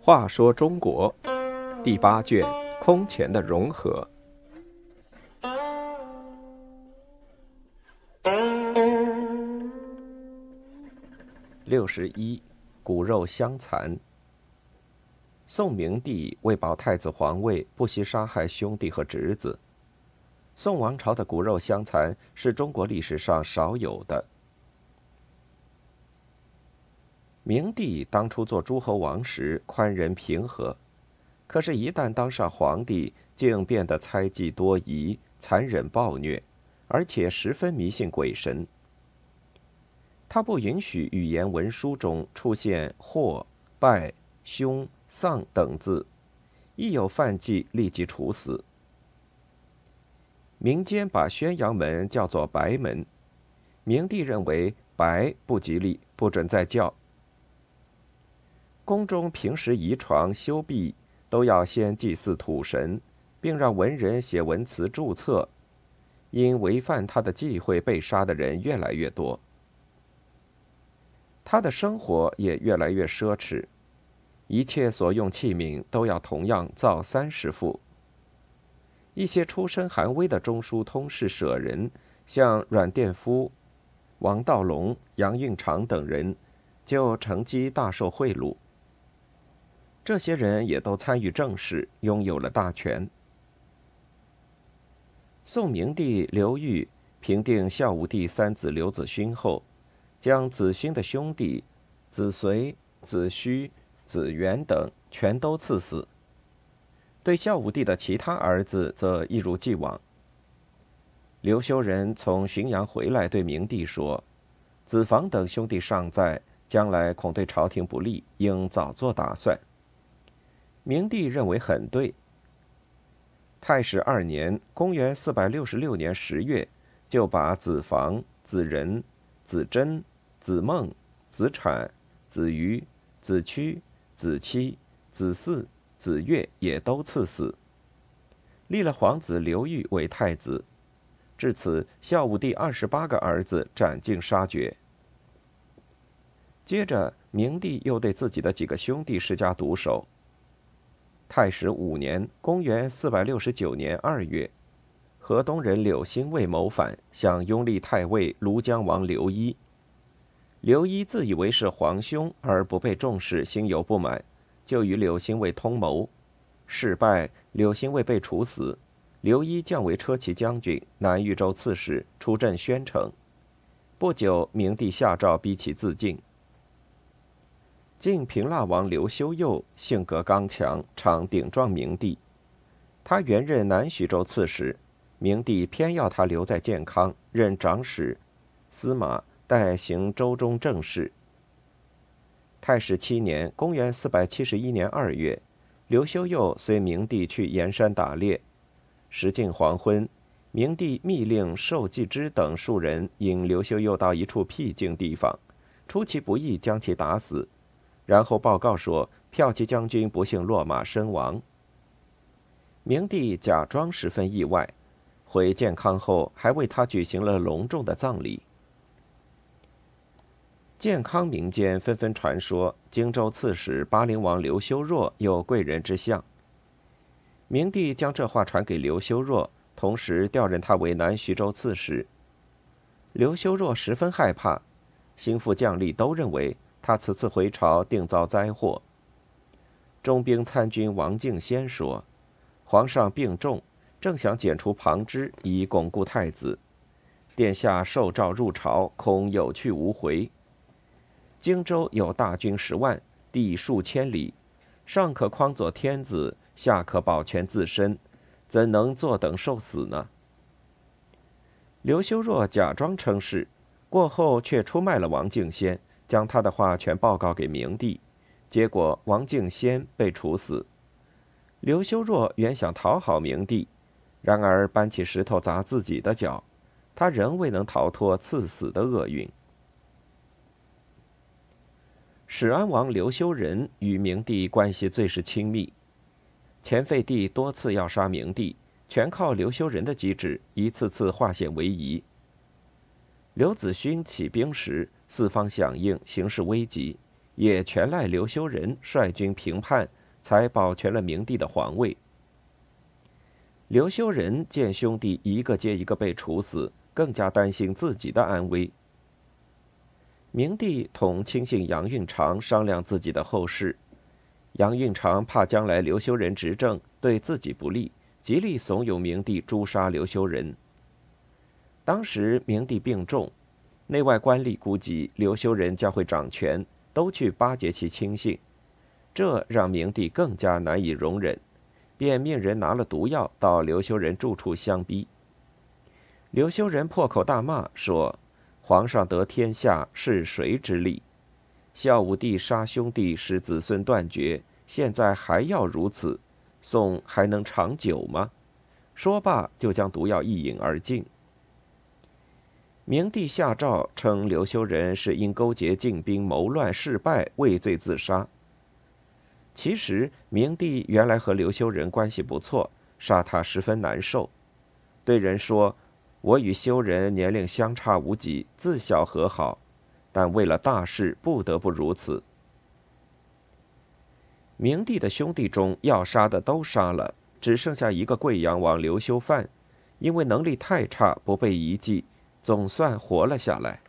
话说中国第八卷空前的融合。六十一，骨肉相残。宋明帝为保太子皇位，不惜杀害兄弟和侄子。宋王朝的骨肉相残是中国历史上少有的。明帝当初做诸侯王时宽仁平和，可是，一旦当上皇帝，竟变得猜忌多疑、残忍暴虐，而且十分迷信鬼神。他不允许语言文书中出现“祸”“败”“凶”“丧”等字，一有犯忌，立即处死。民间把宣阳门叫做“白门”，明帝认为“白”不吉利，不准再叫。宫中平时移床修壁，都要先祭祀土神，并让文人写文辞注册。因违犯他的忌讳被杀的人越来越多，他的生活也越来越奢侈，一切所用器皿都要同样造三十副。一些出身寒微的中书通事舍人，像阮殿夫、王道隆、杨运长等人，就乘机大受贿赂。这些人也都参与政事，拥有了大权。宋明帝刘裕平定孝武帝三子刘子勋后，将子勋的兄弟子随、子虚、子元等全都赐死。对孝武帝的其他儿子则一如既往。刘修仁从浔阳回来，对明帝说：“子房等兄弟尚在，将来恐对朝廷不利，应早做打算。”明帝认为很对。太始二年（公元466年）十月，就把子房、子仁、子珍、子孟、子产、子瑜、子屈、子期、子嗣、子越也都赐死，立了皇子刘裕为太子。至此，孝武帝二十八个儿子斩尽杀绝。接着，明帝又对自己的几个兄弟施加毒手。太史五年（公元469年）二月，河东人柳兴卫谋反，想拥立太尉庐江王刘一。刘一自以为是皇兄而不被重视，心有不满，就与柳兴卫通谋。事败，柳兴卫被处死，刘一降为车骑将军、南豫州刺史，出镇宣城。不久，明帝下诏逼其自尽。晋平腊王刘修佑性格刚强，常顶撞明帝。他原任南徐州刺史，明帝偏要他留在建康任长史、司马，代行州中政事。太史七年（公元471年）二月，刘修佑随明帝去盐山打猎，时近黄昏，明帝密令寿季之等数人引刘修佑到一处僻静地方，出其不意将其打死。然后报告说，骠骑将军不幸落马身亡。明帝假装十分意外，回建康后还为他举行了隆重的葬礼。健康民间纷纷传说，荆州刺史巴陵王刘修若有贵人之相。明帝将这话传给刘修若，同时调任他为南徐州刺史。刘修若十分害怕，心腹将吏都认为。他此次回朝定遭灾祸。中兵参军王敬先说：“皇上病重，正想剪除旁支以巩固太子。殿下受诏入朝，恐有去无回。荆州有大军十万，地数千里，上可匡佐天子，下可保全自身，怎能坐等受死呢？”刘修若假装称是，过后却出卖了王敬先。将他的话全报告给明帝，结果王敬先被处死。刘修若原想讨好明帝，然而搬起石头砸自己的脚，他仍未能逃脱赐死的厄运。始安王刘修仁与明帝关系最是亲密，前废帝多次要杀明帝，全靠刘修仁的机智，一次次化险为夷。刘子勋起兵时，四方响应，形势危急，也全赖刘修仁率军平叛，才保全了明帝的皇位。刘修仁见兄弟一个接一个被处死，更加担心自己的安危。明帝同亲信杨运长商量自己的后事，杨运长怕将来刘修仁执政对自己不利，极力怂恿明帝诛杀刘修仁。当时明帝病重，内外官吏估计刘修仁将会掌权，都去巴结其亲信，这让明帝更加难以容忍，便命人拿了毒药到刘修仁住处相逼。刘修仁破口大骂说。皇上得天下是谁之力？孝武帝杀兄弟，使子孙断绝，现在还要如此，宋还能长久吗？说罢，就将毒药一饮而尽。明帝下诏称刘修仁是因勾结禁兵谋乱事败，畏罪自杀。其实，明帝原来和刘修仁关系不错，杀他十分难受，对人说。我与修人年龄相差无几，自小和好，但为了大事不得不如此。明帝的兄弟中要杀的都杀了，只剩下一个贵阳王刘修范，因为能力太差不被遗弃，总算活了下来。